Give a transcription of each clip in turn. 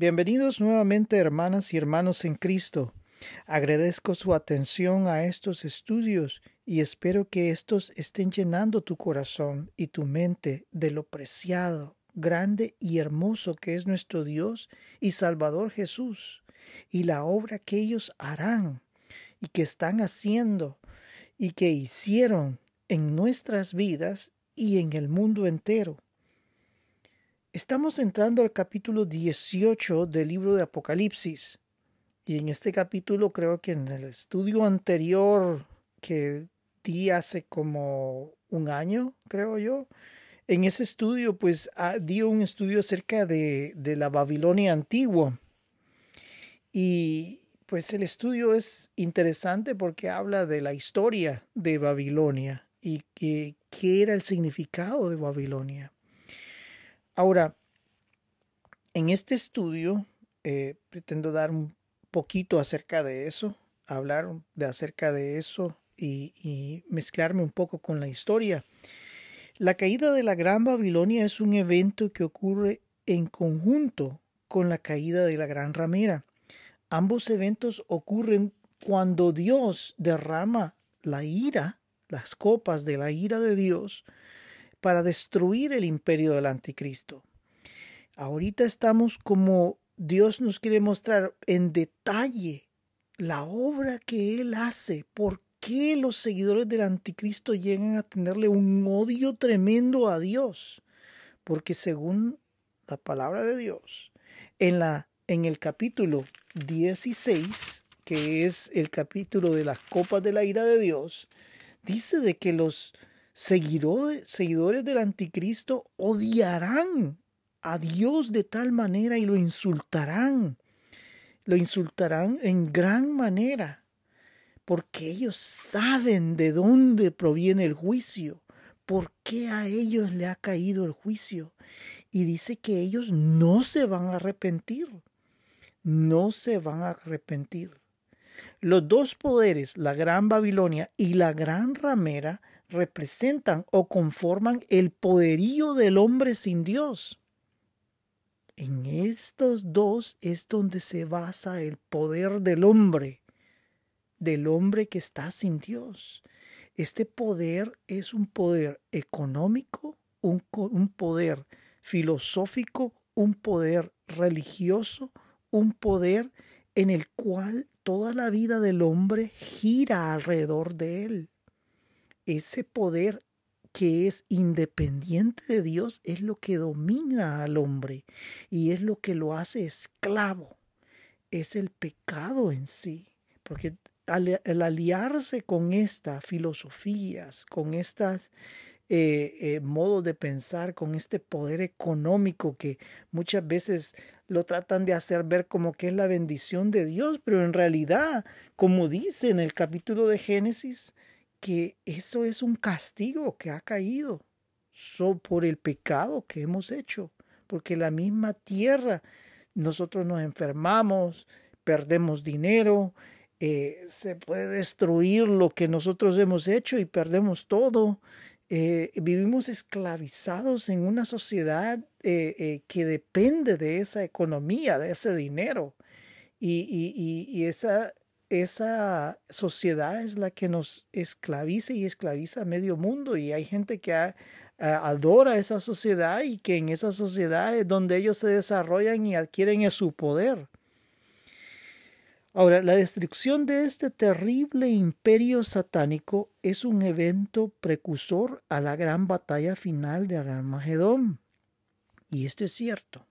Bienvenidos nuevamente hermanas y hermanos en Cristo. Agradezco su atención a estos estudios y espero que estos estén llenando tu corazón y tu mente de lo preciado, grande y hermoso que es nuestro Dios y Salvador Jesús y la obra que ellos harán y que están haciendo y que hicieron en nuestras vidas y en el mundo entero. Estamos entrando al capítulo 18 del libro de Apocalipsis. Y en este capítulo creo que en el estudio anterior que di hace como un año, creo yo, en ese estudio pues ah, di un estudio acerca de, de la Babilonia antigua. Y pues el estudio es interesante porque habla de la historia de Babilonia y qué era el significado de Babilonia. Ahora, en este estudio eh, pretendo dar un poquito acerca de eso, hablar de acerca de eso y, y mezclarme un poco con la historia. La caída de la Gran Babilonia es un evento que ocurre en conjunto con la caída de la Gran Ramera. Ambos eventos ocurren cuando Dios derrama la ira, las copas de la ira de Dios, para destruir el imperio del anticristo. Ahorita estamos como Dios nos quiere mostrar en detalle la obra que Él hace, por qué los seguidores del anticristo llegan a tenerle un odio tremendo a Dios. Porque según la palabra de Dios, en, la, en el capítulo 16, que es el capítulo de las copas de la ira de Dios, dice de que los seguidores del anticristo odiarán a Dios de tal manera y lo insultarán. Lo insultarán en gran manera, porque ellos saben de dónde proviene el juicio, por qué a ellos le ha caído el juicio. Y dice que ellos no se van a arrepentir, no se van a arrepentir. Los dos poderes, la Gran Babilonia y la Gran Ramera, representan o conforman el poderío del hombre sin Dios. En estos dos es donde se basa el poder del hombre, del hombre que está sin Dios. Este poder es un poder económico, un, poder filosófico, un poder religioso, un poder en el cual toda la vida del hombre gira alrededor de él ese poder que es independiente de Dios es lo que domina al hombre y es lo que lo hace esclavo. Es el pecado en sí. Porque al, aliarse con estas filosofías, con estas eh, eh, modos de pensar, con este poder económico que muchas veces lo tratan de hacer ver como que es la bendición de Dios, pero en realidad, como dice en el capítulo de Génesis, que eso es un castigo que ha caído por el pecado que hemos hecho, porque la misma tierra nosotros nos enfermamos, perdemos dinero, eh, se puede destruir lo que nosotros hemos hecho y perdemos todo. Eh, vivimos esclavizados en una sociedad eh, que depende de esa economía, de ese dinero. Y, y, y esa esa sociedad es la que nos esclaviza y esclaviza a medio mundo y hay gente que adora esa sociedad y que en esa sociedad es donde ellos se desarrollan y adquieren su poder. Ahora, la destrucción de este terrible imperio satánico es un evento precursor a la gran batalla final de Armagedón. Y esto es cierto.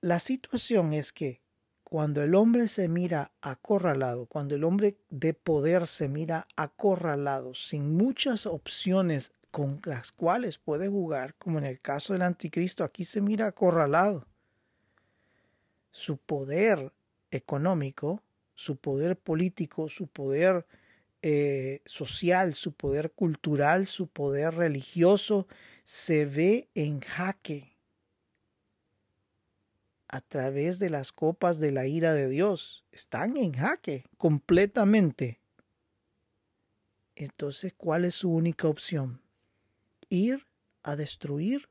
La situación es que cuando el hombre se mira acorralado, cuando el hombre de poder se mira acorralado, sin muchas opciones con las cuales puede jugar, como en el caso del anticristo, aquí se mira acorralado. Su poder económico, su poder político, su poder eh, social, su poder cultural, su poder religioso, se ve en jaque a través de las copas de la ira de Dios. Están en jaque completamente. Entonces, ¿cuál es su única opción? Ir a destruir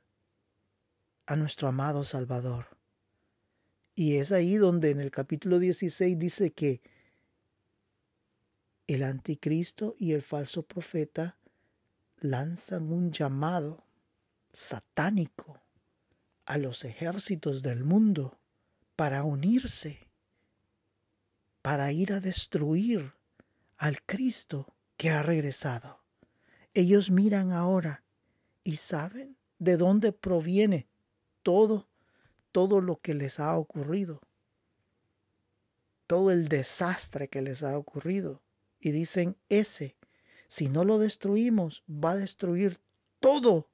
a nuestro amado Salvador. Y es ahí donde en el capítulo 16 dice que el anticristo y el falso profeta lanzan un llamado satánico a los ejércitos del mundo para unirse, para ir a destruir al Cristo que ha regresado. Ellos miran ahora y saben de dónde proviene todo, todo lo que les ha ocurrido, todo el desastre que les ha ocurrido. Y dicen, ese, si no lo destruimos, va a destruir todo,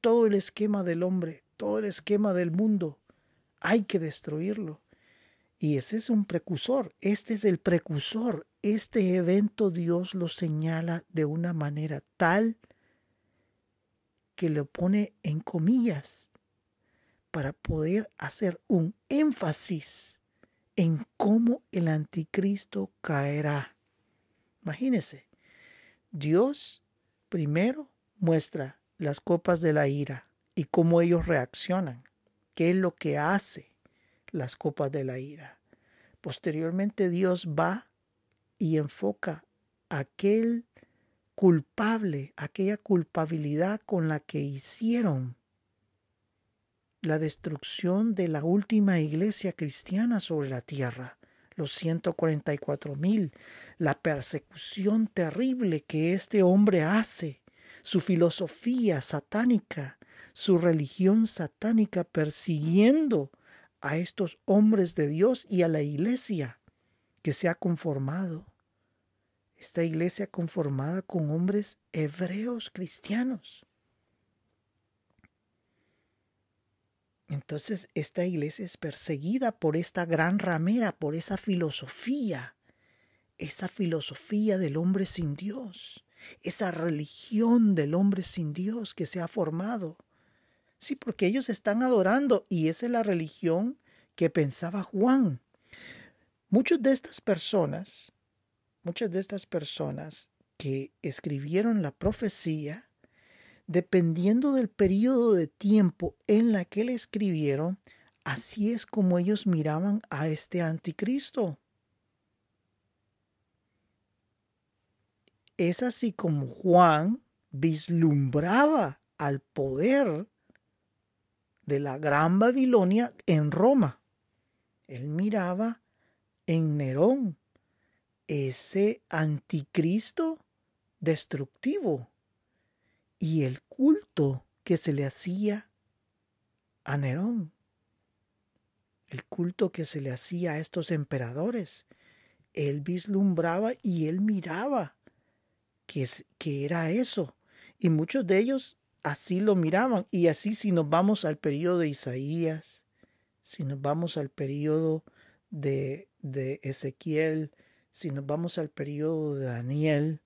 todo el esquema del hombre, todo el esquema del mundo. Hay que destruirlo. Y ese es un precursor, este es el precursor. Este evento Dios lo señala de una manera tal que lo pone en comillas para poder hacer un énfasis en cómo el anticristo caerá. Imagínese, Dios primero muestra las copas de la ira y cómo ellos reaccionan, qué es lo que hace las copas de la ira. Posteriormente Dios va y enfoca aquel culpable, aquella culpabilidad con la que hicieron la destrucción de la última iglesia cristiana sobre la tierra, los 144 mil, la persecución terrible que este hombre hace, su filosofía satánica, su religión satánica persiguiendo a estos hombres de Dios y a la iglesia que se ha conformado esta iglesia conformada con hombres hebreos cristianos. Entonces esta iglesia es perseguida por esta gran ramera, por esa filosofía, esa filosofía del hombre sin Dios, esa religión del hombre sin Dios que se ha formado. Sí, porque ellos están adorando y esa es la religión que pensaba Juan. Muchas de estas personas muchas de estas personas que escribieron la profecía, dependiendo del periodo de tiempo en la que la escribieron, así es como ellos miraban a este anticristo. Es así como Juan vislumbraba al poder de la gran Babilonia en Roma. Él miraba en Nerón, ese anticristo destructivo y el culto que se le hacía a Nerón, el culto que se le hacía a estos emperadores. Él vislumbraba y él miraba que, que era eso. Y muchos de ellos así lo miraban. Y así si nos vamos al periodo de Isaías, si nos vamos al periodo de, de Ezequiel, si nos vamos al periodo de Daniel,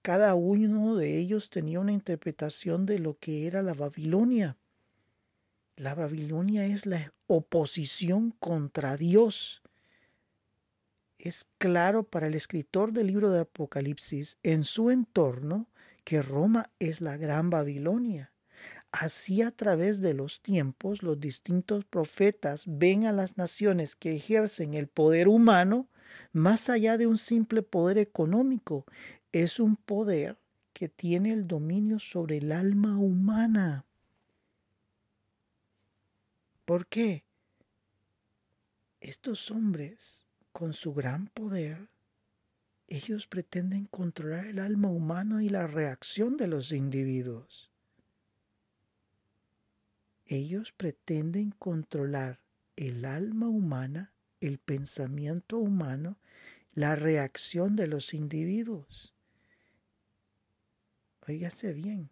cada uno de ellos tenía una interpretación de lo que era la Babilonia. La Babilonia es la oposición contra Dios. Es claro para el escritor del libro de Apocalipsis en su entorno que Roma es la gran Babilonia. Así a través de los tiempos los distintos profetas ven a las naciones que ejercen el poder humano más allá de un simple poder económico, es un poder que tiene el dominio sobre el alma humana. ¿Por qué? Estos hombres, con su gran poder, ellos pretenden controlar el alma humana y la reacción de los individuos. Ellos pretenden controlar el alma humana el pensamiento humano, la reacción de los individuos. Óigase bien.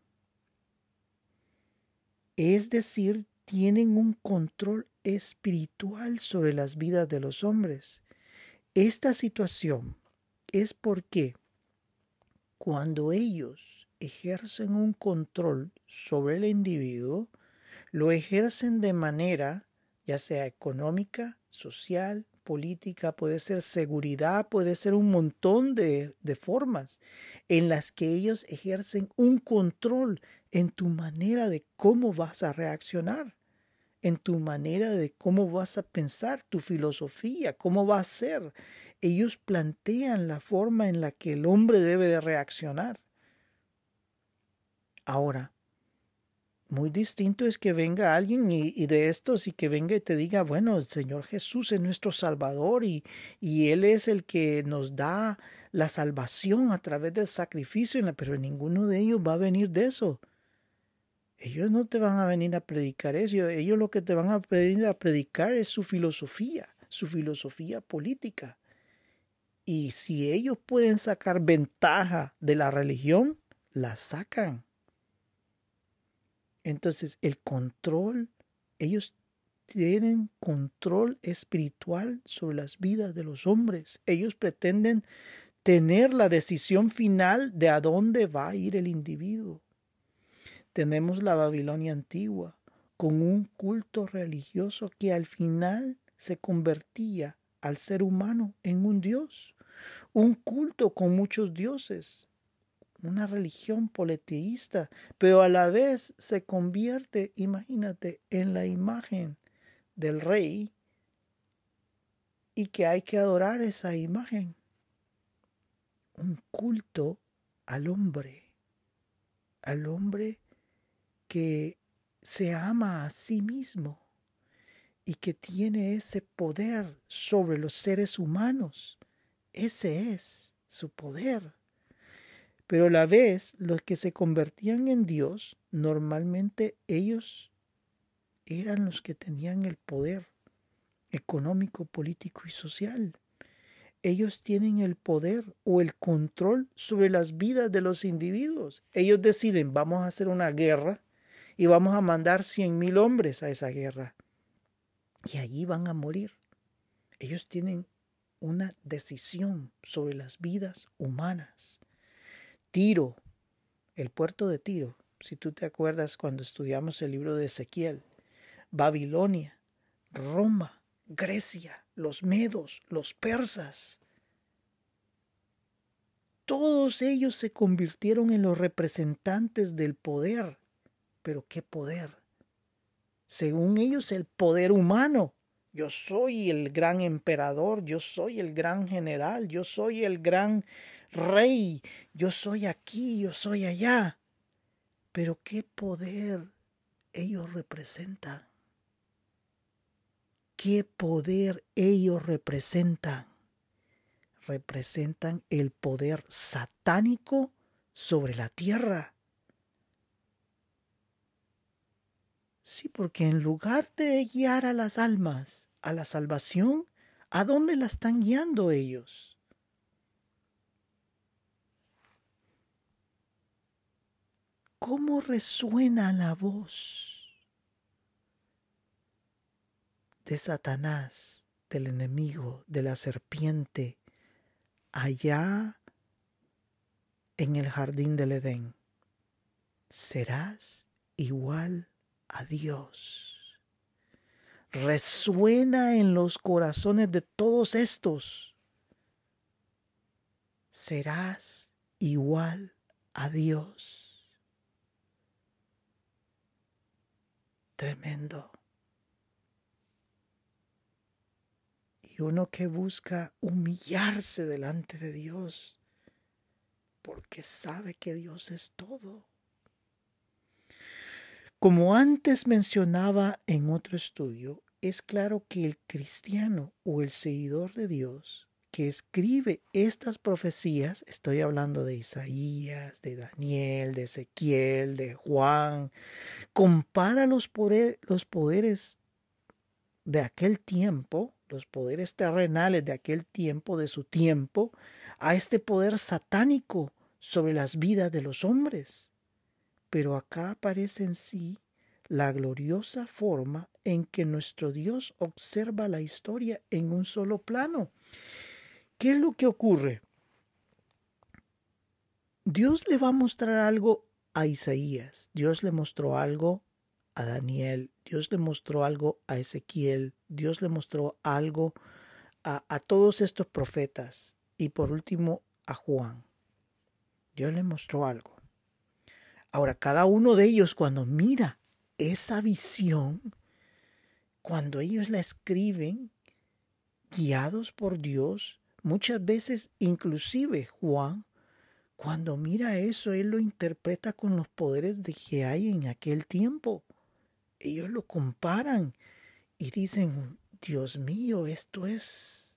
Es decir, tienen un control espiritual sobre las vidas de los hombres. Esta situación es porque cuando ellos ejercen un control sobre el individuo, lo ejercen de manera ya sea económica, social, política, puede ser seguridad, puede ser un montón de, de formas en las que ellos ejercen un control en tu manera de cómo vas a reaccionar. en tu manera de cómo vas a pensar, tu filosofía, cómo va a ser. Ellos plantean la forma en la que el hombre debe de reaccionar. Ahora, muy distinto es que venga alguien y, de estos y que venga y te diga, bueno, el Señor Jesús es nuestro Salvador y, y Él es el que nos da la salvación a través del sacrificio, pero ninguno de ellos va a venir de eso. Ellos no te van a venir a predicar eso, ellos lo que te van a venir a predicar es su filosofía, su filosofía política. Y si ellos pueden sacar ventaja de la religión, la sacan. Entonces el control, ellos tienen control espiritual sobre las vidas de los hombres. Ellos pretenden tener la decisión final de a dónde va a ir el individuo. Tenemos la Babilonia antigua, con un culto religioso que al final se convertía al ser humano en un dios, un culto con muchos dioses, una religión politeísta, pero a la vez se convierte, imagínate, en la imagen del rey y que hay que adorar esa imagen. Un culto al hombre, al hombre que se ama a sí mismo y que tiene ese poder sobre los seres humanos. Ese es su poder. Pero a la vez, los que se convertían en Dios, normalmente ellos eran los que tenían el poder económico, político y social. Ellos tienen el poder o el control sobre las vidas de los individuos. Ellos deciden, vamos a hacer una guerra y vamos a mandar cien mil hombres a esa guerra. Y allí van a morir. Ellos tienen una decisión sobre las vidas humanas. Tiro, el puerto de Tiro, si tú te acuerdas cuando estudiamos el libro de Ezequiel, Babilonia, Roma, Grecia, los medos, los persas, todos ellos se convirtieron en los representantes del poder. Pero ¿qué poder? Según ellos, el poder humano. Yo soy el gran emperador, yo soy el gran general, yo soy el gran rey, yo soy aquí, yo soy allá. Pero qué poder ellos representan. ¿Qué poder ellos representan? Representan el poder satánico sobre la tierra. Sí, porque en lugar de guiar a las almas a la salvación, ¿a dónde la están guiando ellos? ¿Cómo resuena la voz de Satanás, del enemigo, de la serpiente, allá en el jardín del Edén? Serás igual a Dios. Resuena en los corazones de todos estos. Serás igual a Dios. tremendo. Y uno que busca humillarse delante de Dios, porque sabe que Dios es todo. Como antes mencionaba en otro estudio, es claro que el cristiano o el seguidor de Dios que escribe estas profecías, estoy hablando de Isaías, de Daniel, de Ezequiel, de Juan, compara los, los poderes de aquel tiempo, los poderes terrenales de aquel tiempo, de su tiempo, a este poder satánico sobre las vidas de los hombres. Pero acá aparece en sí la gloriosa forma en que nuestro Dios observa la historia en un solo plano ¿Qué es lo que ocurre? Dios le va a mostrar algo a Isaías, Dios le mostró algo a Daniel, Dios le mostró algo a Ezequiel, Dios le mostró algo a, todos estos profetas y por último a Juan. Dios le mostró algo. Ahora, cada uno de ellos cuando mira esa visión, cuando ellos la escriben, guiados por Dios, muchas veces inclusive Juan, cuando mira eso, él lo interpreta con los poderes de que hay en aquel tiempo. Ellos lo comparan y dicen, Dios mío, esto es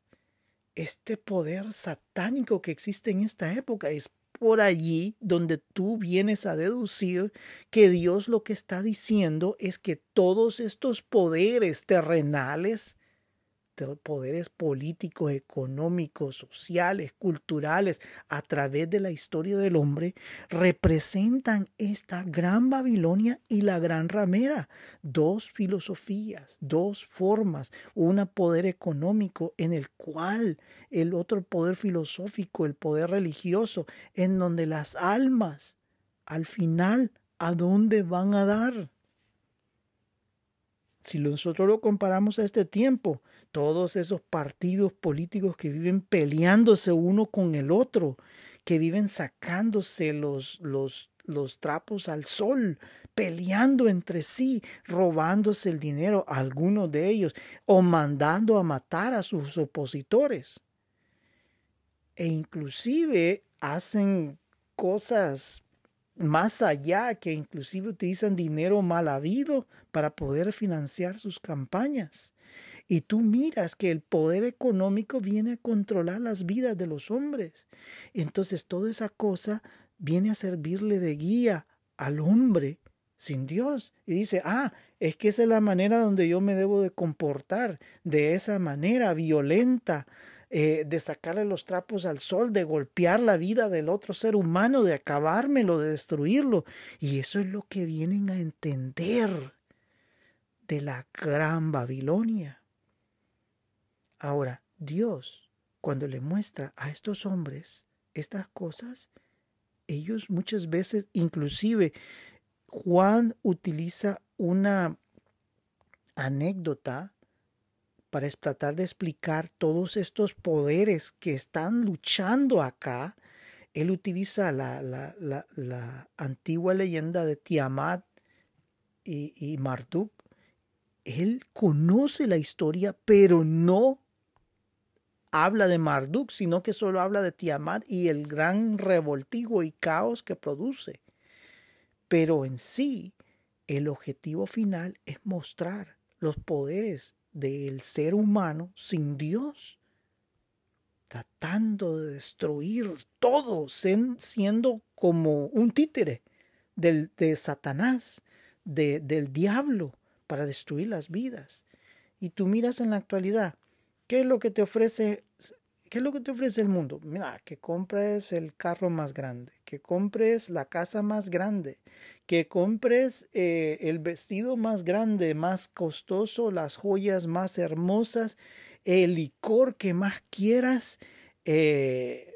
este poder satánico que existe en esta época. Es por allí donde tú vienes a deducir que Dios lo que está diciendo es que todos estos poderes terrenales poderes políticos, económicos, sociales, culturales, a través de la historia del hombre, representan esta gran Babilonia y la gran ramera. Dos filosofías, dos formas, un poder económico en el cual el otro poder filosófico, el poder religioso, en donde las almas, al final, ¿a dónde van a dar? Si nosotros lo comparamos a este tiempo, todos esos partidos políticos que viven peleándose uno con el otro, que viven sacándose los, los, los trapos al sol, peleando entre sí, robándose el dinero, algunos de ellos, o mandando a matar a sus opositores. E inclusive hacen cosas más allá que inclusive utilizan dinero mal habido para poder financiar sus campañas. Y tú miras que el poder económico viene a controlar las vidas de los hombres. Entonces toda esa cosa viene a servirle de guía al hombre sin Dios. Y dice, ah, es que esa es la manera donde yo me debo de comportar, de esa manera violenta, eh, de sacarle los trapos al sol, de golpear la vida del otro ser humano, de acabármelo, de destruirlo. Y eso es lo que vienen a entender de la gran Babilonia. Ahora, Dios, cuando le muestra a estos hombres estas cosas, ellos muchas veces, inclusive, Juan utiliza una anécdota para tratar de explicar todos estos poderes que están luchando acá. Él utiliza la, la, antigua leyenda de Tiamat y, Marduk. Él conoce la historia, pero no habla de Marduk, sino que solo habla de Tiamat y el gran revoltijo y caos que produce. Pero en sí, el objetivo final es mostrar los poderes del ser humano sin Dios, tratando de destruir todo, siendo como un títere del, de Satanás, de, del diablo, para destruir las vidas. Y tú miras en la actualidad, ¿qué es lo que te ofrece ¿Qué es lo que te ofrece el mundo? Mira, que compres el carro más grande, que compres la casa más grande, que compres eh, el vestido más grande, más costoso, las joyas más hermosas, el licor que más quieras. Eh,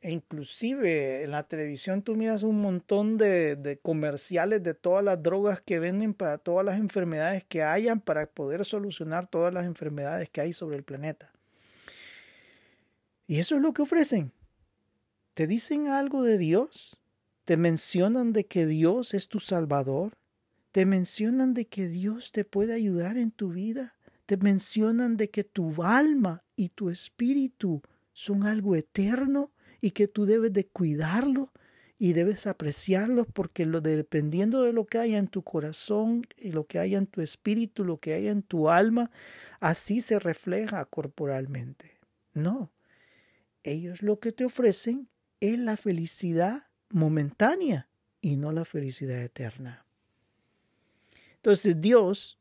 e inclusive en la televisión tú miras un montón de, de, comerciales de todas las drogas que venden para todas las enfermedades que hayan para poder solucionar todas las enfermedades que hay sobre el planeta. Y eso es lo que ofrecen. ¿Te dicen algo de Dios? ¿Te mencionan de que Dios es tu Salvador? ¿Te mencionan de que Dios te puede ayudar en tu vida? ¿Te mencionan de que tu alma y tu espíritu son algo eterno y que tú debes de cuidarlo y debes apreciarlo porque lo dependiendo de lo que haya en tu corazón y lo que haya en tu espíritu, lo que haya en tu alma, así se refleja corporalmente. No, ellos lo que te ofrecen es la felicidad momentánea y no la felicidad eterna. Entonces Dios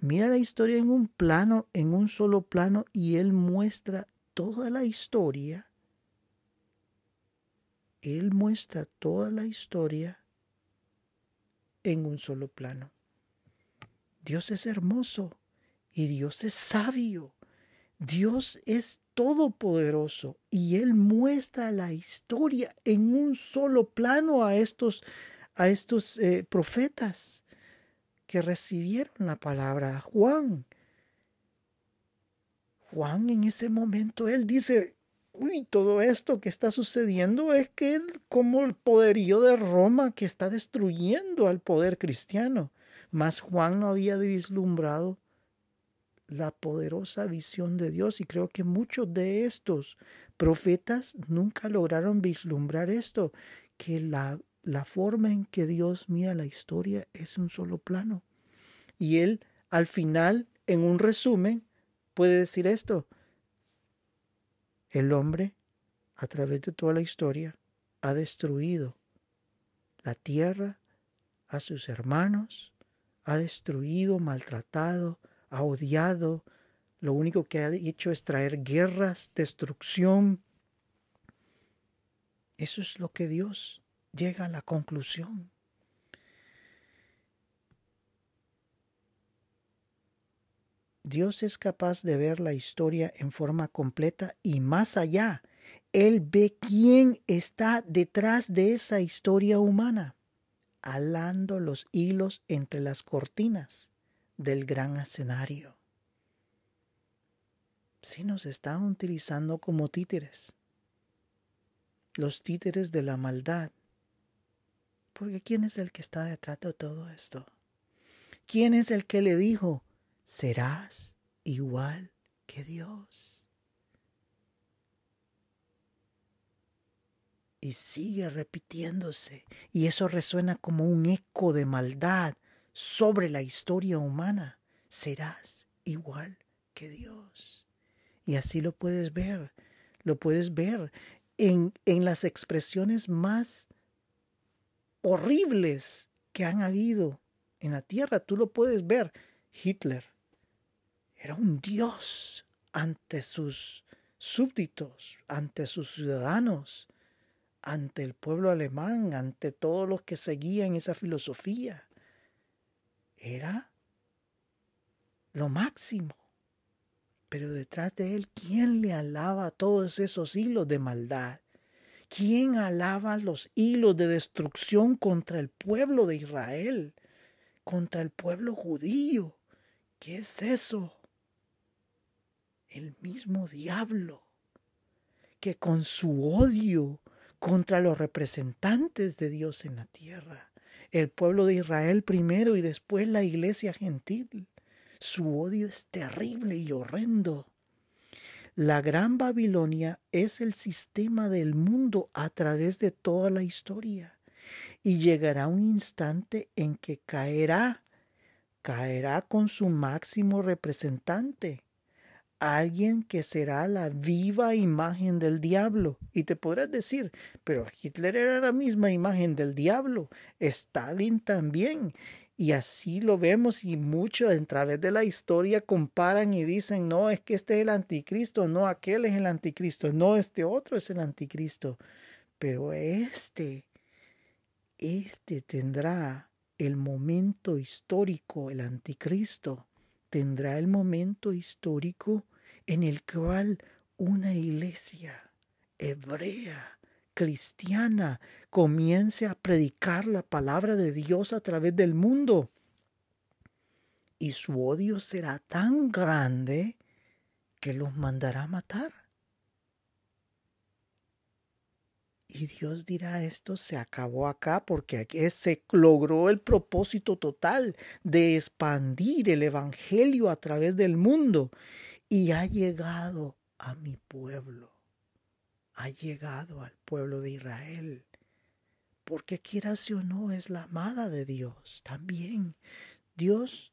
mira la historia en un plano, en un solo plano, y Él muestra toda la historia. Él muestra toda la historia en un solo plano. Dios es hermoso y Dios es sabio. Dios es todopoderoso y Él muestra la historia en un solo plano a estos, a estos eh, profetas que recibieron la palabra. Juan. Juan en ese momento, él dice, uy, todo esto que está sucediendo es que como el poderío de Roma que está destruyendo al poder cristiano. Mas Juan no había vislumbrado la poderosa visión de Dios y creo que muchos de estos profetas nunca lograron vislumbrar esto, que la, la forma en que Dios mira la historia es un solo plano. Y él al final, en un resumen, puede decir esto. El hombre, a través de toda la historia, ha destruido la tierra a sus hermanos, ha destruido, maltratado, ha odiado, lo único que ha hecho es traer guerras, destrucción. Eso es lo que Dios llega a la conclusión. Dios es capaz de ver la historia en forma completa y más allá. Él ve quién está detrás de esa historia humana, alando los hilos entre las cortinas del gran escenario. Si nos están utilizando como títeres, los títeres de la maldad. Porque ¿quién es el que está detrás de todo esto? ¿Quién es el que le dijo, serás igual que Dios? Y sigue repitiéndose, y eso resuena como un eco de maldad sobre la historia humana, serás igual que Dios. Y así lo puedes ver, lo puedes ver en, en las expresiones más horribles que han habido en la tierra. Tú lo puedes ver. Hitler era un dios ante sus súbditos, ante sus ciudadanos, ante el pueblo alemán, ante todos los que seguían esa filosofía era lo máximo. Pero detrás de él, ¿quién le alaba todos esos hilos de maldad? ¿Quién alaba los hilos de destrucción contra el pueblo de Israel? Contra el pueblo judío. ¿Qué es eso? El mismo diablo que con su odio contra los representantes de Dios en la tierra el pueblo de Israel primero y después la iglesia gentil. Su odio es terrible y horrendo. La gran Babilonia es el sistema del mundo a través de toda la historia y llegará un instante en que caerá, caerá con su máximo representante, alguien que será la viva imagen del diablo. Y te podrás decir, pero Hitler era la misma imagen del diablo, Stalin también. Y así lo vemos y muchos a través de la historia comparan y dicen, no, es que este es el anticristo, no, aquel es el anticristo, no, este otro es el anticristo. Pero este, este tendrá el momento histórico, el anticristo tendrá el momento histórico en el cual una iglesia hebrea, cristiana, comience a predicar la palabra de Dios a través del mundo. Y su odio será tan grande que los mandará matar. Y Dios dirá, esto se acabó acá porque se logró el propósito total de expandir el Evangelio a través del mundo. Y ha llegado a mi pueblo, ha llegado al pueblo de Israel. Porque quieras o no, es la amada de Dios también. Dios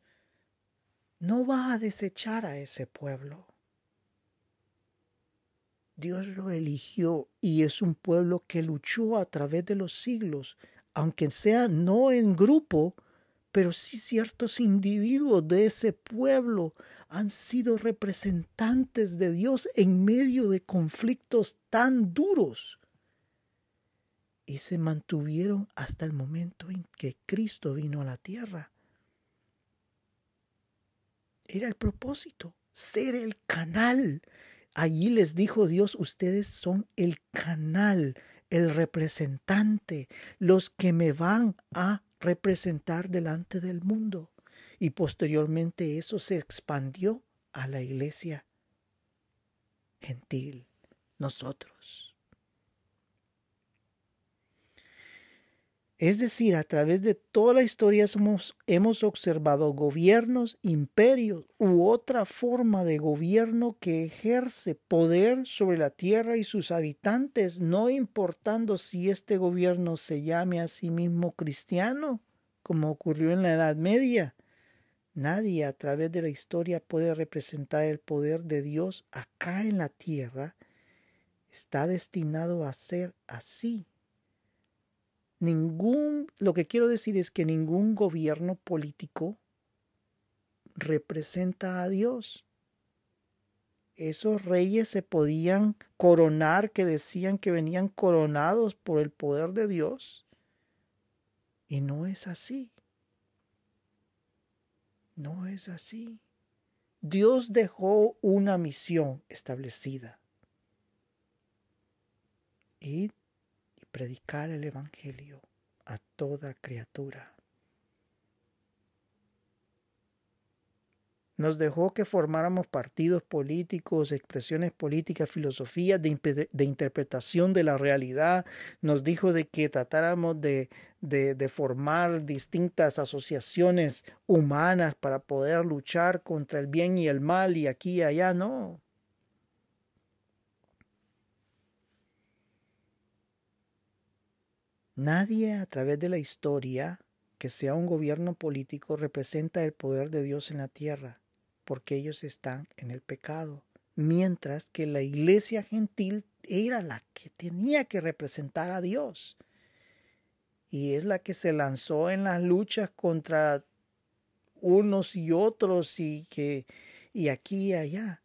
no va a desechar a ese pueblo. Dios lo eligió y es un pueblo que luchó a través de los siglos, aunque sea no en grupo, pero sí ciertos individuos de ese pueblo han sido representantes de Dios en medio de conflictos tan duros y se mantuvieron hasta el momento en que Cristo vino a la tierra. Era el propósito, ser el canal Allí les dijo Dios, ustedes son el canal, el representante, los que me van a representar delante del mundo. Y posteriormente eso se expandió a la iglesia gentil, nosotros. Es decir, a través de toda la historia hemos observado gobiernos, imperios u otra forma de gobierno que ejerce poder sobre la tierra y sus habitantes, no importando si este gobierno se llame a sí mismo cristiano, como ocurrió en la Edad Media. Nadie a través de la historia puede representar el poder de Dios acá en la tierra. Está destinado a ser así Ningún, lo que quiero decir es que ningún gobierno político representa a Dios. Esos reyes se podían coronar, que decían que venían coronados por el poder de Dios. Y no es así. No es así. Dios dejó una misión establecida. Y predicar el Evangelio a toda criatura. Nos dejó que formáramos partidos políticos, expresiones políticas, filosofías de, interpretación de la realidad. Nos dijo de que tratáramos de formar distintas asociaciones humanas para poder luchar contra el bien y el mal y aquí y allá. No, Nadie a través de la historia que sea un gobierno político representa el poder de Dios en la tierra, porque ellos están en el pecado, mientras que la iglesia gentil era la que tenía que representar a Dios. Y es la que se lanzó en las luchas contra unos y otros y que y aquí y allá.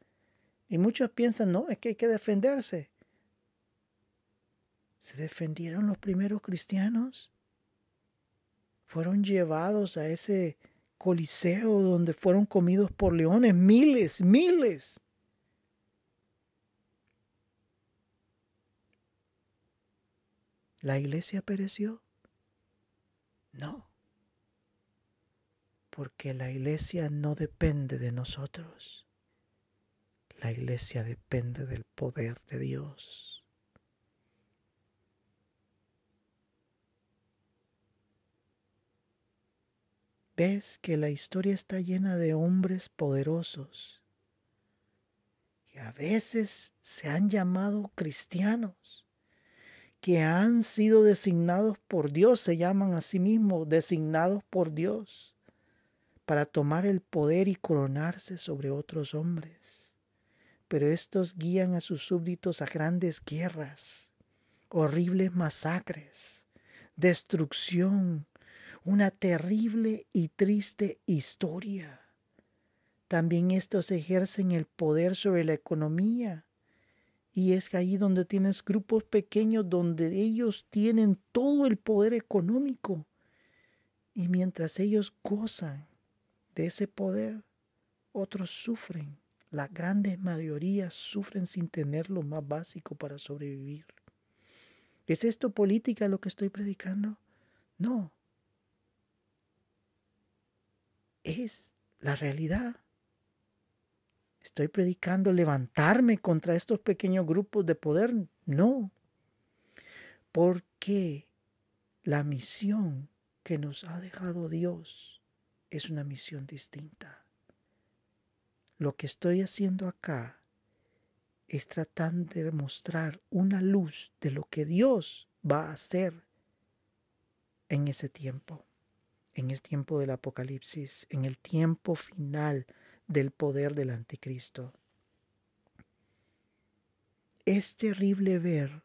Y muchos piensan, no, es que hay que defenderse. ¿Se defendieron los primeros cristianos? Fueron llevados a ese coliseo donde fueron comidos por leones, miles, miles. ¿La iglesia pereció? No, porque la iglesia no depende de nosotros. La iglesia depende del poder de Dios. Ves que la historia está llena de hombres poderosos que a veces se han llamado cristianos, que han sido designados por Dios, se llaman a sí mismos designados por Dios para tomar el poder y coronarse sobre otros hombres. Pero estos guían a sus súbditos a grandes guerras, horribles masacres, destrucción, una terrible y triste historia. También estos ejercen el poder sobre la economía. Y es ahí donde tienes grupos pequeños donde ellos tienen todo el poder económico. Y mientras ellos gozan de ese poder, otros sufren. La grandes mayoría sufren sin tener lo más básico para sobrevivir. ¿Es esto política lo que estoy predicando? No, es la realidad. ¿Estoy predicando levantarme contra estos pequeños grupos de poder? No. Porque la misión que nos ha dejado Dios es una misión distinta. Lo que estoy haciendo acá es tratando de mostrar una luz de lo que Dios va a hacer en ese tiempo en el tiempo del Apocalipsis, en el tiempo final del poder del anticristo. Es terrible ver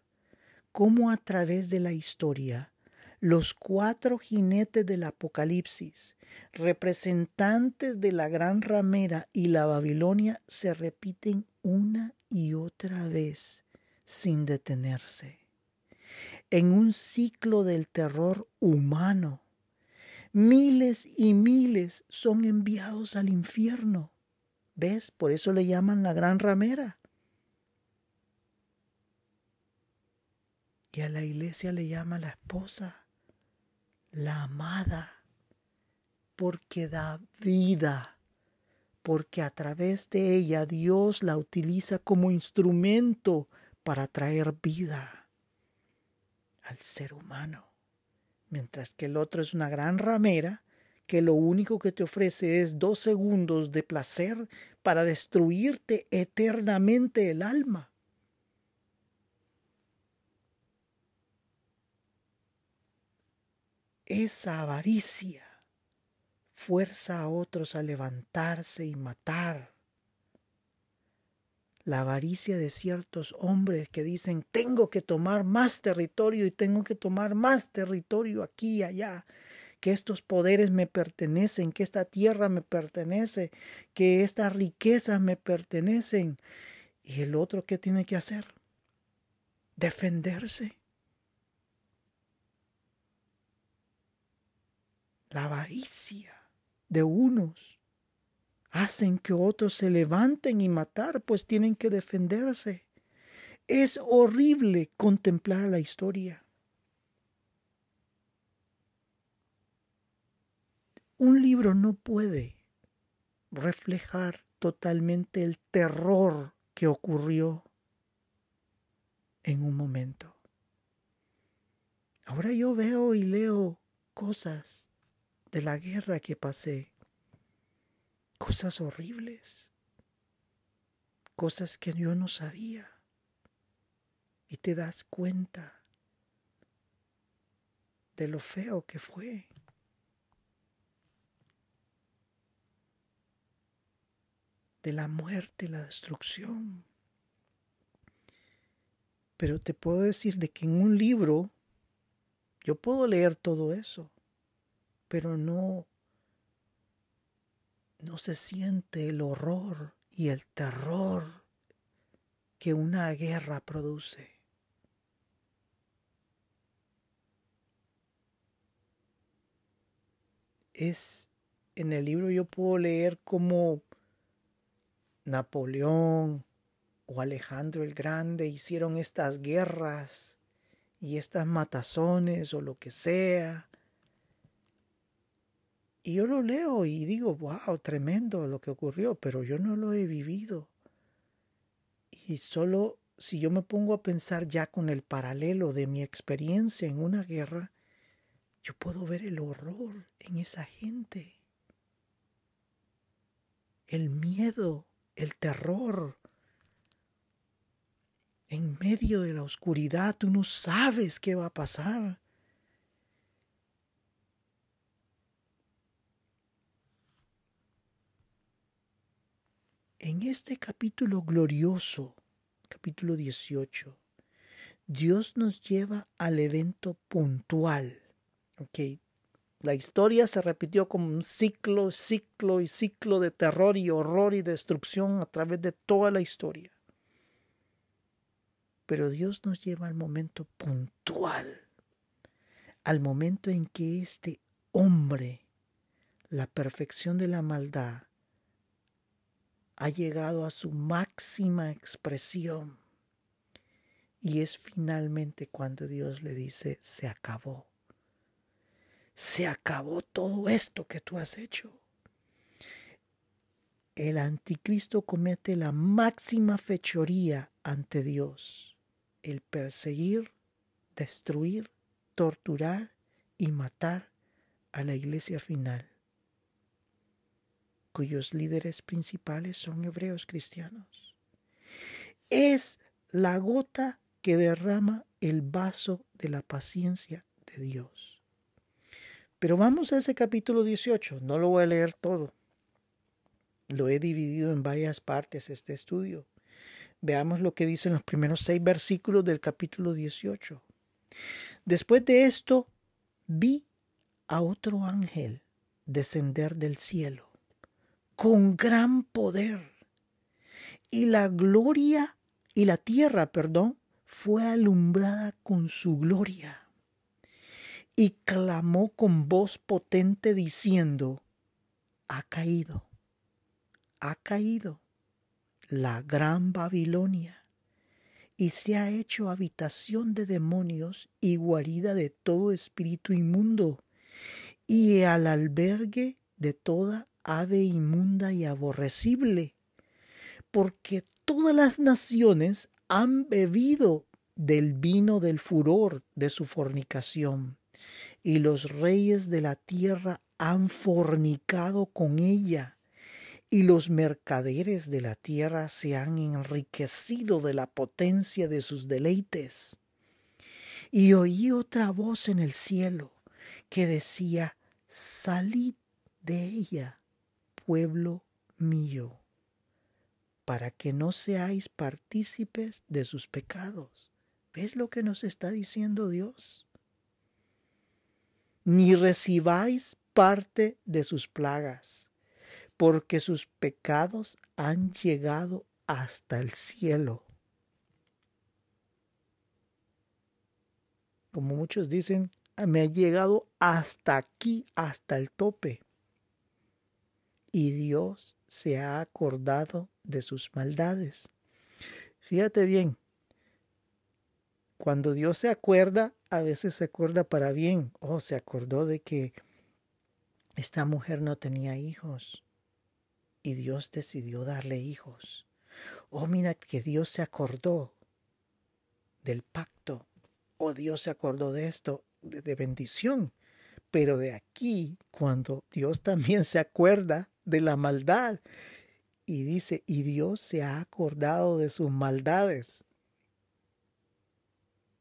cómo a través de la historia los cuatro jinetes del Apocalipsis, representantes de la gran ramera y la Babilonia, se repiten una y otra vez sin detenerse, en un ciclo del terror humano Miles y miles son enviados al infierno. ¿Ves? Por eso le llaman la gran ramera. Y a la iglesia le llama la esposa, la amada, porque da vida, porque a través de ella Dios la utiliza como instrumento para traer vida al ser humano mientras que el otro es una gran ramera que lo único que te ofrece es dos segundos de placer para destruirte eternamente el alma. Esa avaricia fuerza a otros a levantarse y matar. La avaricia de ciertos hombres que dicen tengo que tomar más territorio y tengo que tomar más territorio aquí y allá, que estos poderes me pertenecen, que esta tierra me pertenece, que estas riquezas me pertenecen. ¿Y el otro qué tiene que hacer? Defenderse. La avaricia de unos hacen que otros se levanten y matar, pues tienen que defenderse. Es horrible contemplar la historia. Un libro no puede reflejar totalmente el terror que ocurrió en un momento. Ahora yo veo y leo cosas de la guerra que pasé. Cosas horribles. Cosas que yo no sabía. Y te das cuenta de lo feo que fue. de la muerte, la destrucción. Pero te puedo decir de que en un libro yo puedo leer todo eso pero no no se siente el horror y el terror que una guerra produce. Es en el libro yo puedo leer como Napoleón o Alejandro el Grande hicieron estas guerras y estas matazones o lo que sea y yo lo leo y digo, wow, tremendo lo que ocurrió, pero yo no lo he vivido. Y solo si yo me pongo a pensar ya con el paralelo de mi experiencia en una guerra, yo puedo ver el horror en esa gente. El miedo, el terror. En medio de la oscuridad tú no sabes qué va a pasar. En este capítulo glorioso, capítulo 18, Dios nos lleva al evento puntual. Okay. La historia se repitió como un ciclo, ciclo y ciclo de terror y horror y destrucción a través de toda la historia. Pero Dios nos lleva al momento puntual, al momento en que este hombre, la perfección de la maldad, ha llegado a su máxima expresión. Y es finalmente cuando Dios le dice, se acabó. Se acabó todo esto que tú has hecho. El anticristo comete la máxima fechoría ante Dios, el perseguir, destruir, torturar y matar a la iglesia final cuyos líderes principales son hebreos cristianos. Es la gota que derrama el vaso de la paciencia de Dios. Pero vamos a ese capítulo 18, no lo voy a leer todo. Lo he dividido en varias partes este estudio. Veamos lo que dicen los primeros seis versículos del capítulo 18. Después de esto, vi a otro ángel descender del cielo con gran poder. Y la gloria y la tierra, perdón, fue alumbrada con su gloria. Y clamó con voz potente diciendo, ha caído, ha caído la gran Babilonia, y se ha hecho habitación de demonios y guarida de todo espíritu inmundo, y al albergue de toda ave inmunda y aborrecible, porque todas las naciones han bebido del vino del furor de su fornicación, y los reyes de la tierra han fornicado con ella, y los mercaderes de la tierra se han enriquecido de la potencia de sus deleites. Y oí otra voz en el cielo que decía, Salid de ella, pueblo mío, para que no seáis partícipes de sus pecados. ¿Ves lo que nos está diciendo Dios? Ni recibáis parte de sus plagas, porque sus pecados han llegado hasta el cielo. Como muchos dicen, me ha llegado hasta aquí, hasta el tope. Y Dios se ha acordado de sus maldades. Fíjate bien, cuando Dios se acuerda, a veces se acuerda para bien. Oh, se acordó de que esta mujer no tenía hijos y Dios decidió darle hijos. Oh, mira que Dios se acordó del pacto. Oh, Dios se acordó de esto de, bendición. Pero de aquí, cuando Dios también se acuerda de la maldad y dice, y Dios se ha acordado de sus maldades.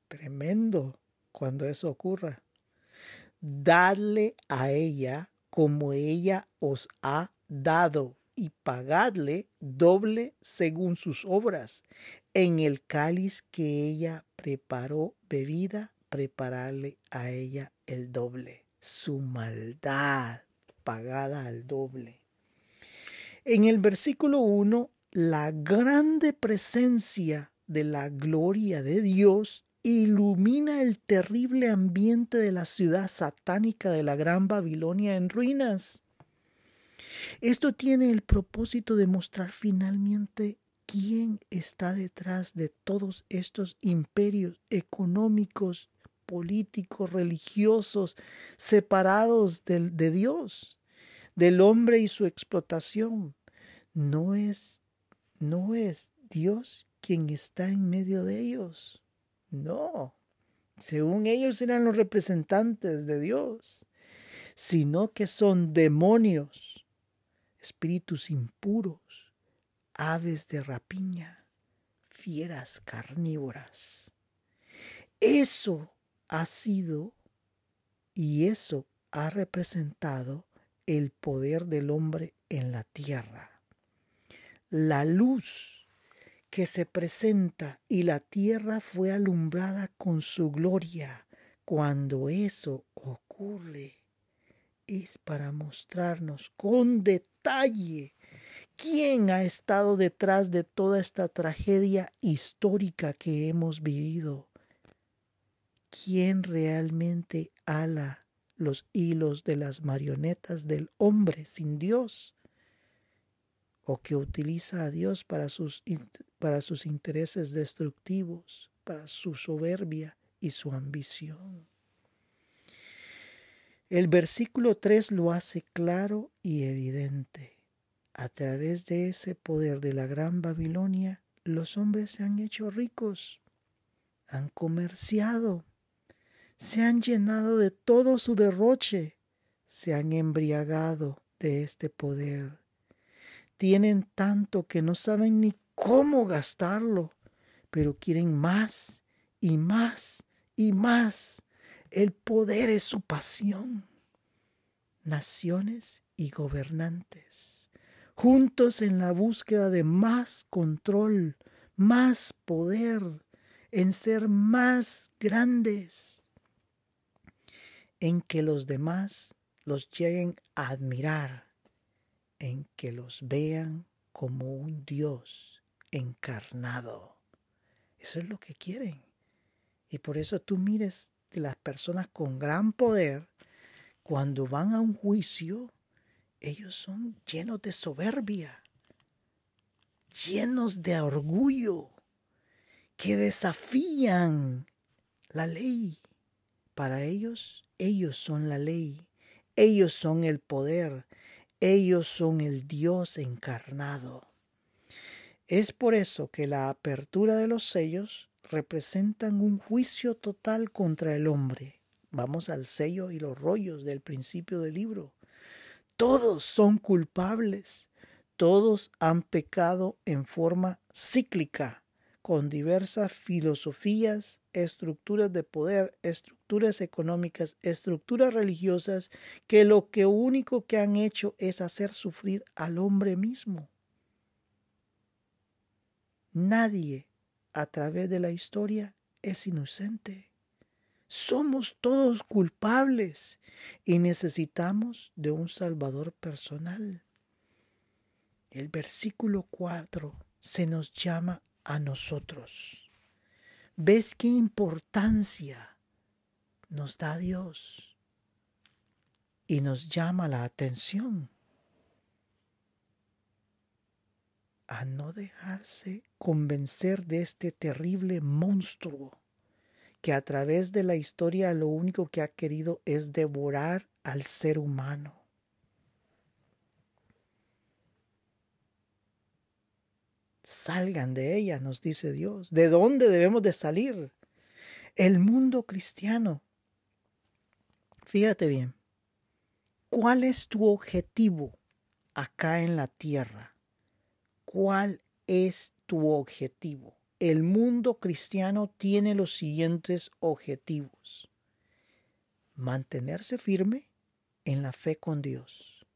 Tremendo cuando eso ocurra. Dadle a ella como ella os ha dado y pagadle doble según sus obras. En el cáliz que ella preparó bebida, prepararle a ella el doble, su maldad pagada al doble. En el versículo 1, la grande presencia de la gloria de Dios ilumina el terrible ambiente de la ciudad satánica de la Gran Babilonia en ruinas. Esto tiene el propósito de mostrar finalmente quién está detrás de todos estos imperios económicos políticos, religiosos, separados del, de Dios, del hombre y su explotación. No es, no es Dios quien está en medio de ellos. No. Según ellos eran los representantes de Dios, sino que son demonios, espíritus impuros, aves de rapiña, fieras carnívoras. Eso ha sido y eso ha representado el poder del hombre en la tierra. La luz que se presenta y la tierra fue alumbrada con su gloria. Cuando eso ocurre, es para mostrarnos con detalle quién ha estado detrás de toda esta tragedia histórica que hemos vivido quién realmente ala los hilos de las marionetas del hombre sin Dios o que utiliza a Dios para sus, para sus intereses destructivos, para su soberbia y su ambición. El versículo 3 lo hace claro y evidente. A través de ese poder de la gran Babilonia, los hombres se han hecho ricos, han comerciado, se han llenado de todo su derroche, se han embriagado de este poder. Tienen tanto que no saben ni cómo gastarlo, pero quieren más y más y más. El poder es su pasión. Naciones y gobernantes, juntos en la búsqueda de más control, más poder, en ser más grandes en que los demás los lleguen a admirar, en que los vean como un Dios encarnado. Eso es lo que quieren. Y por eso tú mires las personas con gran poder, cuando van a un juicio, ellos son llenos de soberbia, llenos de orgullo, que desafían la ley. Para ellos ellos son la ley, ellos son el poder, ellos son el Dios encarnado. Es por eso que la apertura de los sellos representan un juicio total contra el hombre, Vamos al sello y los rollos del principio del libro. Todos son culpables. Todos han pecado en forma cíclica, con diversas filosofías, estructuras de poder, estructuras económicas, estructuras religiosas, que lo que único que han hecho es hacer sufrir al hombre mismo. Nadie a través de la historia es inocente. Somos todos culpables y necesitamos de un Salvador personal. El versículo 4 se nos llama a nosotros. ¿Ves qué importancia nos da Dios? Y nos llama la atención a no dejarse convencer de este terrible monstruo que a través de la historia lo único que ha querido es devorar al ser humano. Salgan de ella, nos dice Dios. ¿De dónde debemos de salir? El mundo cristiano. Fíjate bien, ¿cuál es tu objetivo acá en la tierra? ¿Cuál es tu objetivo? El mundo cristiano tiene los siguientes objetivos. Mantenerse firme en la fe con Dios.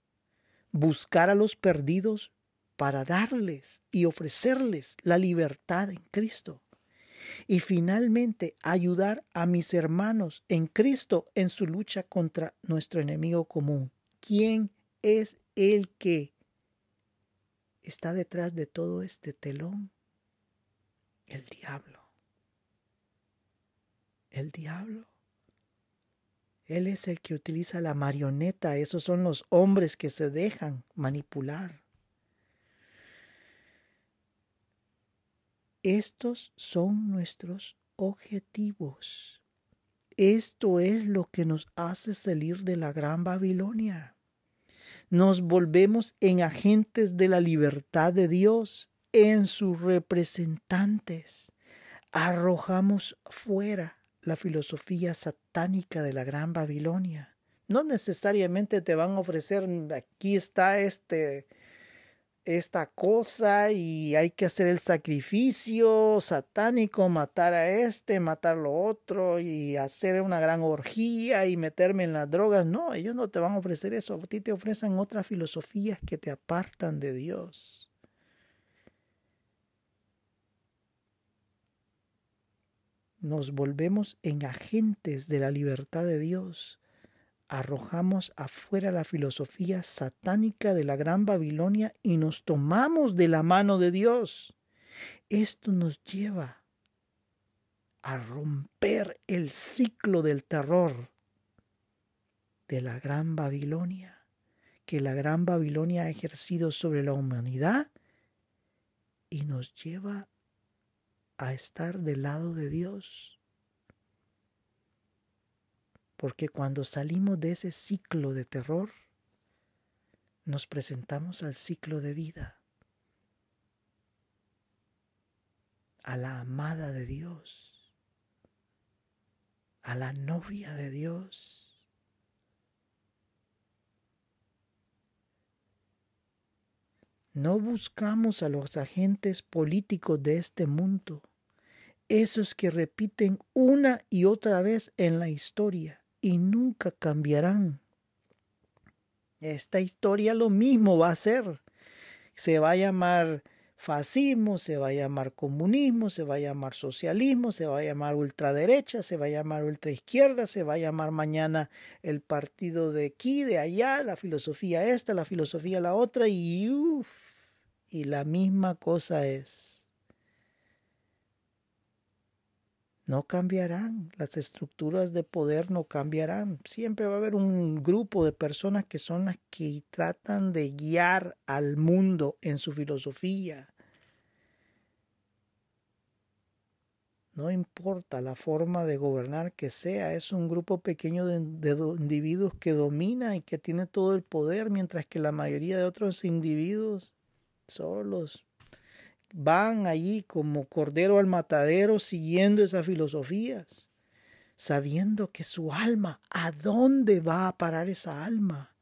Buscar a los perdidos para darles y ofrecerles la libertad en Cristo. Y finalmente ayudar a mis hermanos en Cristo en su lucha contra nuestro enemigo común. ¿Quién es el que está detrás de todo este telón? El diablo. El diablo. Él es el que utiliza la marioneta. Esos son los hombres que se dejan manipular. Estos son nuestros objetivos. Esto es lo que nos hace salir de la gran Babilonia nos volvemos en agentes de la libertad de Dios, en sus representantes. Arrojamos fuera la filosofía satánica de la Gran Babilonia. No necesariamente te van a ofrecer, aquí está este esta cosa y hay que hacer el sacrificio satánico, matar a este, matar lo otro y hacer una gran orgía y meterme en las drogas. No, ellos no te van a ofrecer eso. A ti te ofrecen otras filosofías que te apartan de Dios. Nos volvemos en agentes de la libertad de Dios arrojamos afuera la filosofía satánica de la Gran Babilonia y nos tomamos de la mano de Dios. Esto nos lleva a romper el ciclo del terror de la Gran Babilonia, que la Gran Babilonia ha ejercido sobre la humanidad y nos lleva a estar del lado de Dios porque cuando salimos de ese ciclo de terror, nos presentamos al ciclo de vida, a la amada de Dios, a la novia de Dios. No buscamos a los agentes políticos de este mundo, esos que repiten una y otra vez en la historia y nunca cambiarán. Esta historia lo mismo va a ser. Se va a llamar fascismo, se va a llamar comunismo, se va a llamar socialismo, se va a llamar ultraderecha, se va a llamar ultraizquierda, se va a llamar mañana el partido de aquí, de allá, la filosofía esta, la filosofía la otra y uff, y la misma cosa es. No cambiarán, las estructuras de poder no cambiarán. Siempre va a haber un grupo de personas que son las que tratan de guiar al mundo en su filosofía. No importa la forma de gobernar que sea, es un grupo pequeño de, individuos que domina y que tiene todo el poder, mientras que la mayoría de otros individuos solos van allí como cordero al matadero siguiendo esas filosofías. sabiendo que su alma, ¿a dónde va a parar esa alma?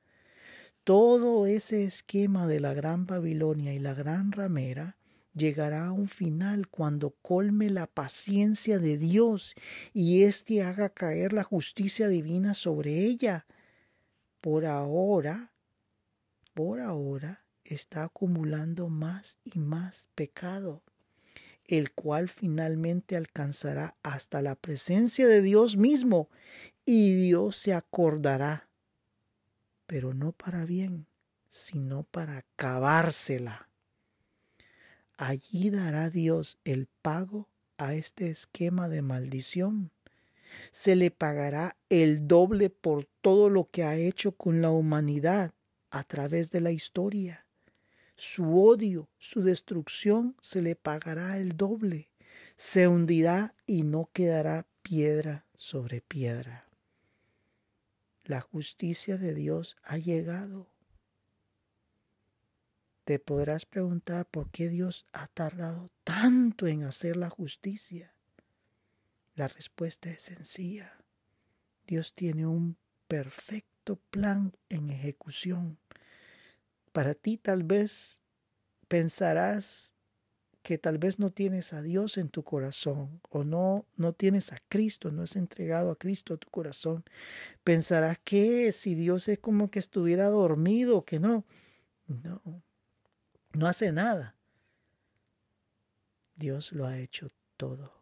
Todo ese esquema de la gran Babilonia y la gran ramera llegará a un final cuando colme la paciencia de Dios y éste haga caer la justicia divina sobre ella. Por ahora, por ahora, está acumulando más y más pecado, el cual finalmente alcanzará hasta la presencia de Dios mismo, y Dios se acordará, pero no para bien, sino para acabársela. Allí dará Dios el pago a este esquema de maldición. Se le pagará el doble por todo lo que ha hecho con la humanidad a través de la historia. Su odio, su destrucción se le pagará el doble. Se hundirá y no quedará piedra sobre piedra. La justicia de Dios ha llegado. Te podrás preguntar por qué Dios ha tardado tanto en hacer la justicia. La respuesta es sencilla. Dios tiene un perfecto plan en ejecución. Para ti tal vez pensarás que tal vez no tienes a Dios en tu corazón o no no tienes a Cristo, no has entregado a Cristo a tu corazón. Pensarás que si Dios es como que estuviera dormido, que no. No, no hace nada. Dios lo ha hecho todo.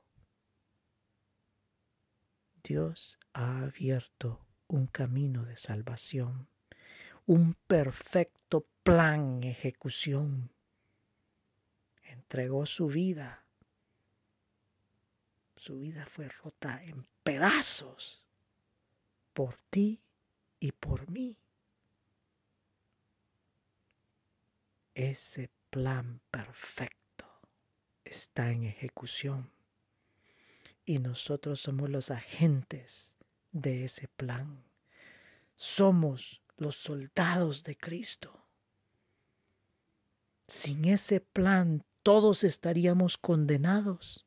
Dios ha abierto un camino de salvación, un perfecto plan ejecución. Entregó su vida. Su vida fue rota en pedazos por ti y por mí. Ese plan perfecto está en ejecución y nosotros somos los agentes de ese plan. Somos los soldados de Cristo. Sin ese plan todos estaríamos condenados.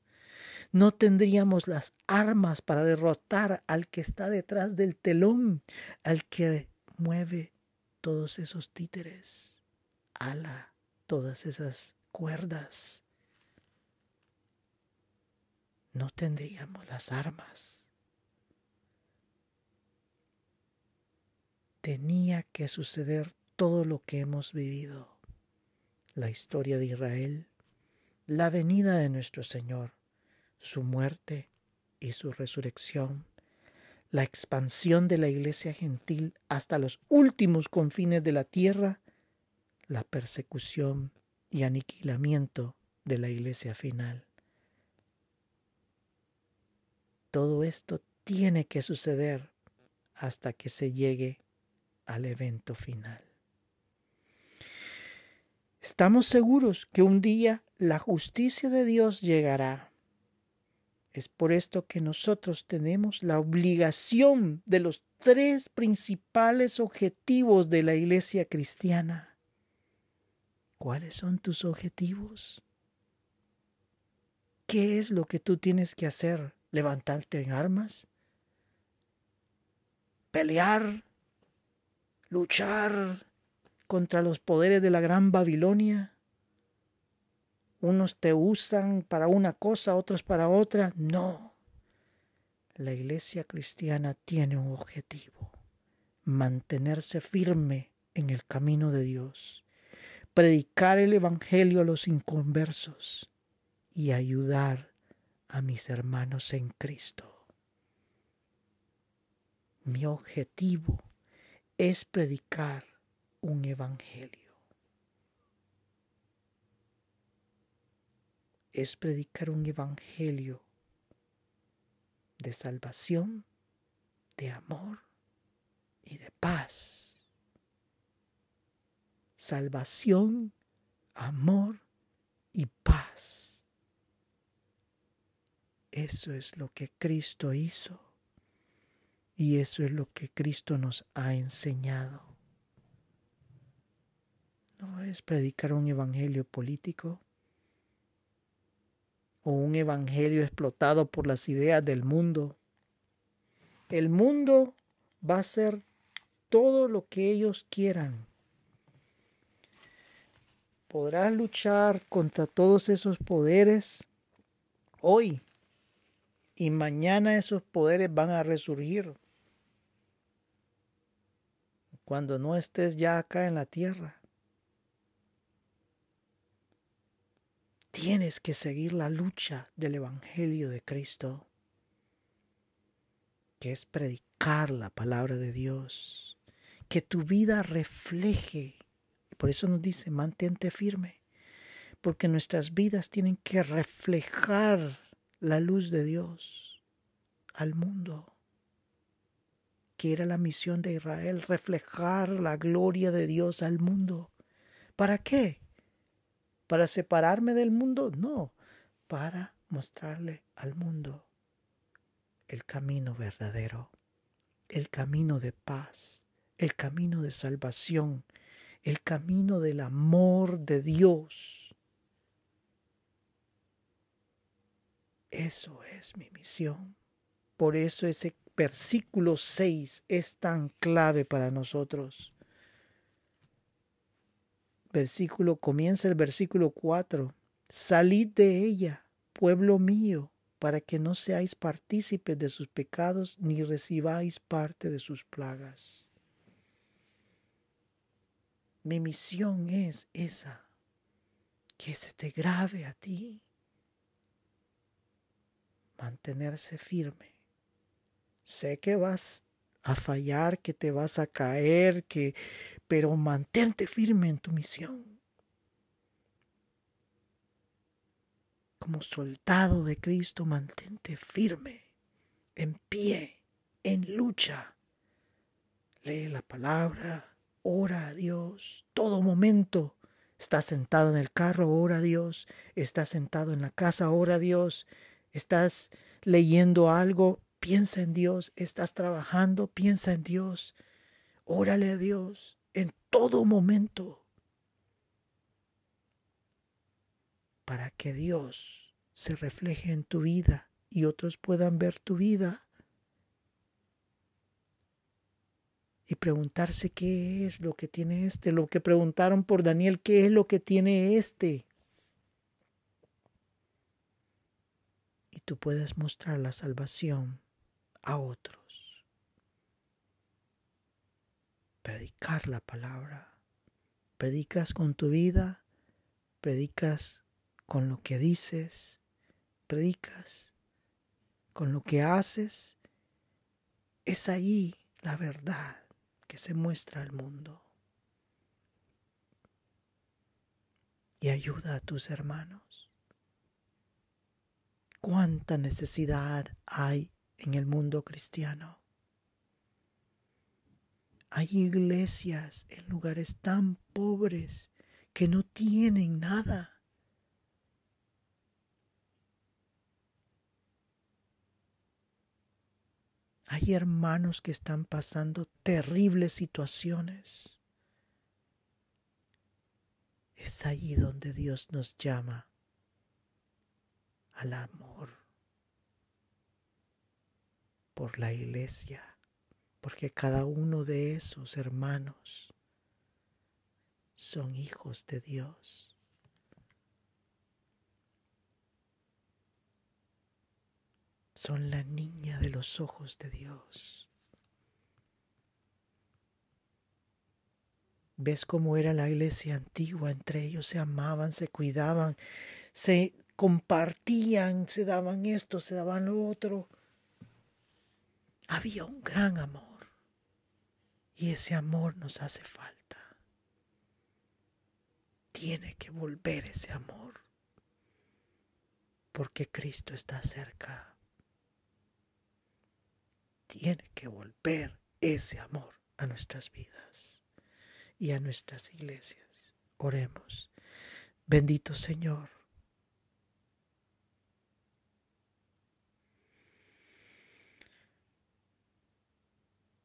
No tendríamos las armas para derrotar al que está detrás del telón, al que mueve todos esos títeres ala todas esas cuerdas, no tendríamos las armas. Tenía que suceder todo lo que hemos vivido, la historia de Israel, la venida de nuestro Señor, su muerte y su resurrección, la expansión de la iglesia gentil hasta los últimos confines de la tierra la persecución y aniquilamiento de la iglesia final. Todo esto tiene que suceder hasta que se llegue al evento final. Estamos seguros que un día la justicia de Dios llegará. Es por esto que nosotros tenemos la obligación de los tres principales objetivos de la iglesia cristiana ¿Cuáles son tus objetivos? ¿Qué es lo que tú tienes que hacer? ¿Levantarte en armas? ¿Pelear? ¿Luchar contra los poderes de la gran Babilonia? Unos te usan para una cosa, otros para otra. No. La iglesia cristiana tiene un objetivo, mantenerse firme en el camino de Dios predicar el Evangelio a los inconversos y ayudar a mis hermanos en Cristo. Mi objetivo es predicar un Evangelio. Es predicar un Evangelio de salvación, de amor y de paz salvación, amor y paz. Eso es lo que Cristo hizo y eso es lo que Cristo nos ha enseñado. No es predicar un evangelio político o un evangelio explotado por las ideas del mundo. El mundo va a ser todo lo que ellos quieran. Podrás luchar contra todos esos poderes hoy y mañana esos poderes van a resurgir. Cuando no estés ya acá en la tierra. Tienes que seguir la lucha del Evangelio de Cristo, que es predicar la palabra de Dios, que tu vida refleje. Por eso nos dice, mantente firme, porque nuestras vidas tienen que reflejar la luz de Dios al mundo, que era la misión de Israel, reflejar la gloria de Dios al mundo. ¿Para qué? ¿Para separarme del mundo? No, para mostrarle al mundo el camino verdadero, el camino de paz, el camino de salvación, el camino del amor de Dios. Eso es mi misión. Por eso ese versículo 6 es tan clave para nosotros versículo, comienza el versículo 4. Salid de ella, pueblo mío, para que no seáis partícipes de sus pecados ni recibáis parte de sus plagas. Mi misión es esa, que se te grave a ti, mantenerse firme. Sé que vas a fallar, que te vas a caer, que pero mantente firme en tu misión. Como soldado de Cristo, mantente firme, en pie, en lucha. Lee la palabra, ora a Dios, todo momento. Estás sentado en el carro, ora a Dios. Estás sentado en la casa, ora a Dios. Estás leyendo algo, Piensa en Dios, estás trabajando, piensa en Dios. Órale a Dios en todo momento para que Dios se refleje en tu vida y otros puedan ver tu vida y preguntarse qué es lo que tiene este, lo que preguntaron por Daniel, qué es lo que tiene este. Y tú puedes mostrar la salvación a otros. Predicar la palabra. Predicas con tu vida, predicas con lo que dices, predicas con lo que haces. Es ahí la verdad que se muestra al mundo. Y ayuda a tus hermanos. Cuánta necesidad hay en el mundo cristiano. Hay iglesias en lugares tan pobres que no tienen nada. Hay hermanos que están pasando terribles situaciones. Es allí donde Dios nos llama al amor por la iglesia, porque cada uno de esos hermanos son hijos de Dios. Son la niña de los ojos de Dios. ¿Ves cómo era la iglesia antigua? Entre ellos se amaban, se cuidaban, se compartían, se daban esto, se daban lo otro había un gran amor y ese amor nos hace falta. Tiene que volver ese amor porque Cristo está cerca. Tiene que volver ese amor a nuestras vidas y a nuestras iglesias. Oremos. Bendito Señor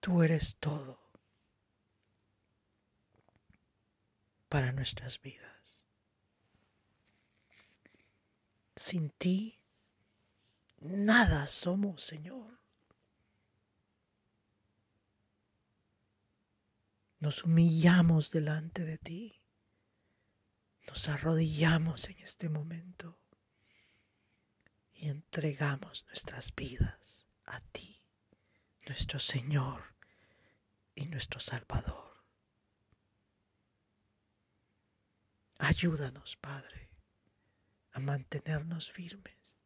Tú eres todo para nuestras vidas. Sin ti, nada somos, Señor. Nos humillamos delante de ti. Nos arrodillamos en este momento y entregamos nuestras vidas a ti, nuestro Señor y nuestro Salvador. Ayúdanos, Padre, a mantenernos firmes,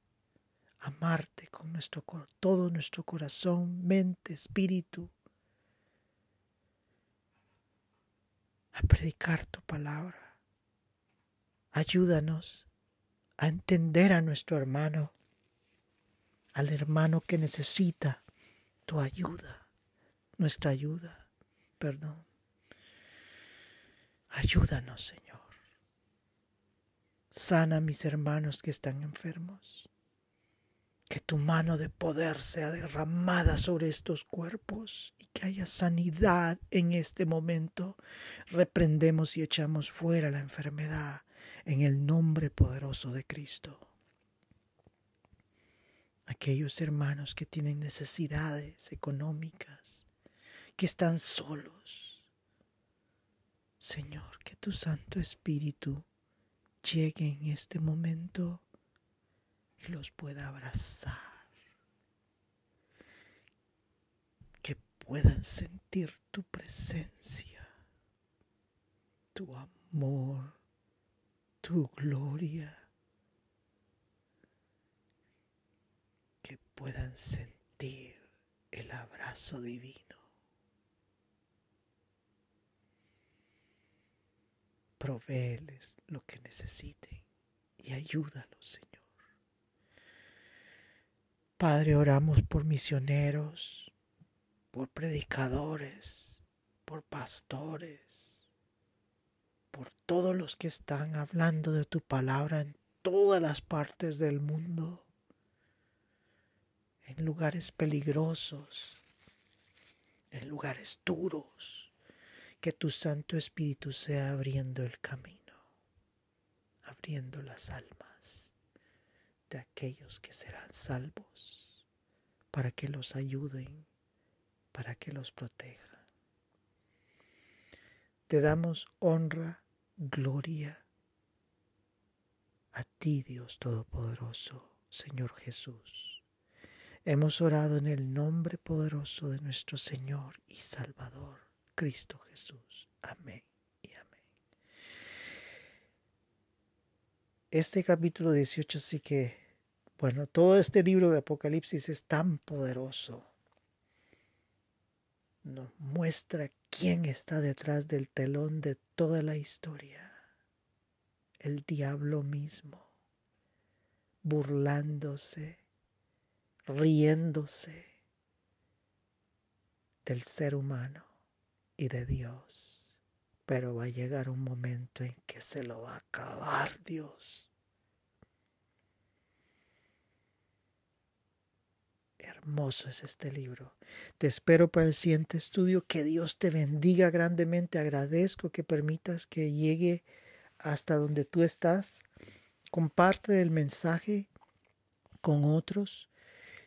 a amarte con nuestro, todo nuestro corazón, mente, espíritu, a predicar tu palabra. Ayúdanos a entender a nuestro hermano al hermano que necesita tu ayuda, nuestra ayuda, perdón. Ayúdanos, Señor. Sana a mis hermanos que están enfermos. Que tu mano de poder sea derramada sobre estos cuerpos y que haya sanidad en este momento. Reprendemos y echamos fuera la enfermedad en el nombre poderoso de Cristo aquellos hermanos que tienen necesidades económicas, que están solos. Señor, que tu Santo Espíritu llegue en este momento y los pueda abrazar, que puedan sentir tu presencia, tu amor, tu gloria puedan sentir el abrazo divino. Provéeles lo que necesiten y ayúdalos, Señor. Padre, oramos por misioneros, por predicadores, por pastores, por todos los que están hablando de tu palabra en todas las partes del mundo en lugares peligrosos, en lugares duros, que tu Santo Espíritu sea abriendo el camino, abriendo las almas de aquellos que serán salvos, para que los ayuden, para que los protejan. Te damos honra, gloria a ti, Dios Todopoderoso, Señor Jesús. Hemos orado en el nombre poderoso de nuestro Señor y Salvador, Cristo Jesús. Amén y amén. Este capítulo 18 sí que, bueno, todo este libro de Apocalipsis es tan poderoso. Nos muestra quién está detrás del telón de toda la historia. El diablo mismo, burlándose riéndose del ser humano y de Dios. Pero va a llegar un momento en que se lo va a acabar Dios. Hermoso es este libro. Te espero para el siguiente estudio. Que Dios te bendiga grandemente. Agradezco que permitas que llegue hasta donde tú estás. Comparte el mensaje con otros.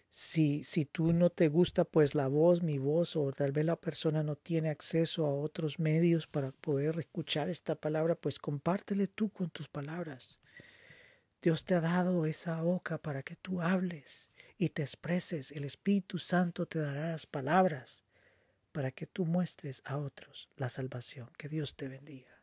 Si, si tú no te gusta pues la voz, mi voz, o tal vez la persona no tiene acceso a otros medios para poder escuchar esta palabra, pues compártele tú con tus palabras. Dios te ha dado esa boca para que tú hables y te expreses. El Espíritu Santo te dará las palabras para que tú muestres a otros la salvación. Que Dios te bendiga.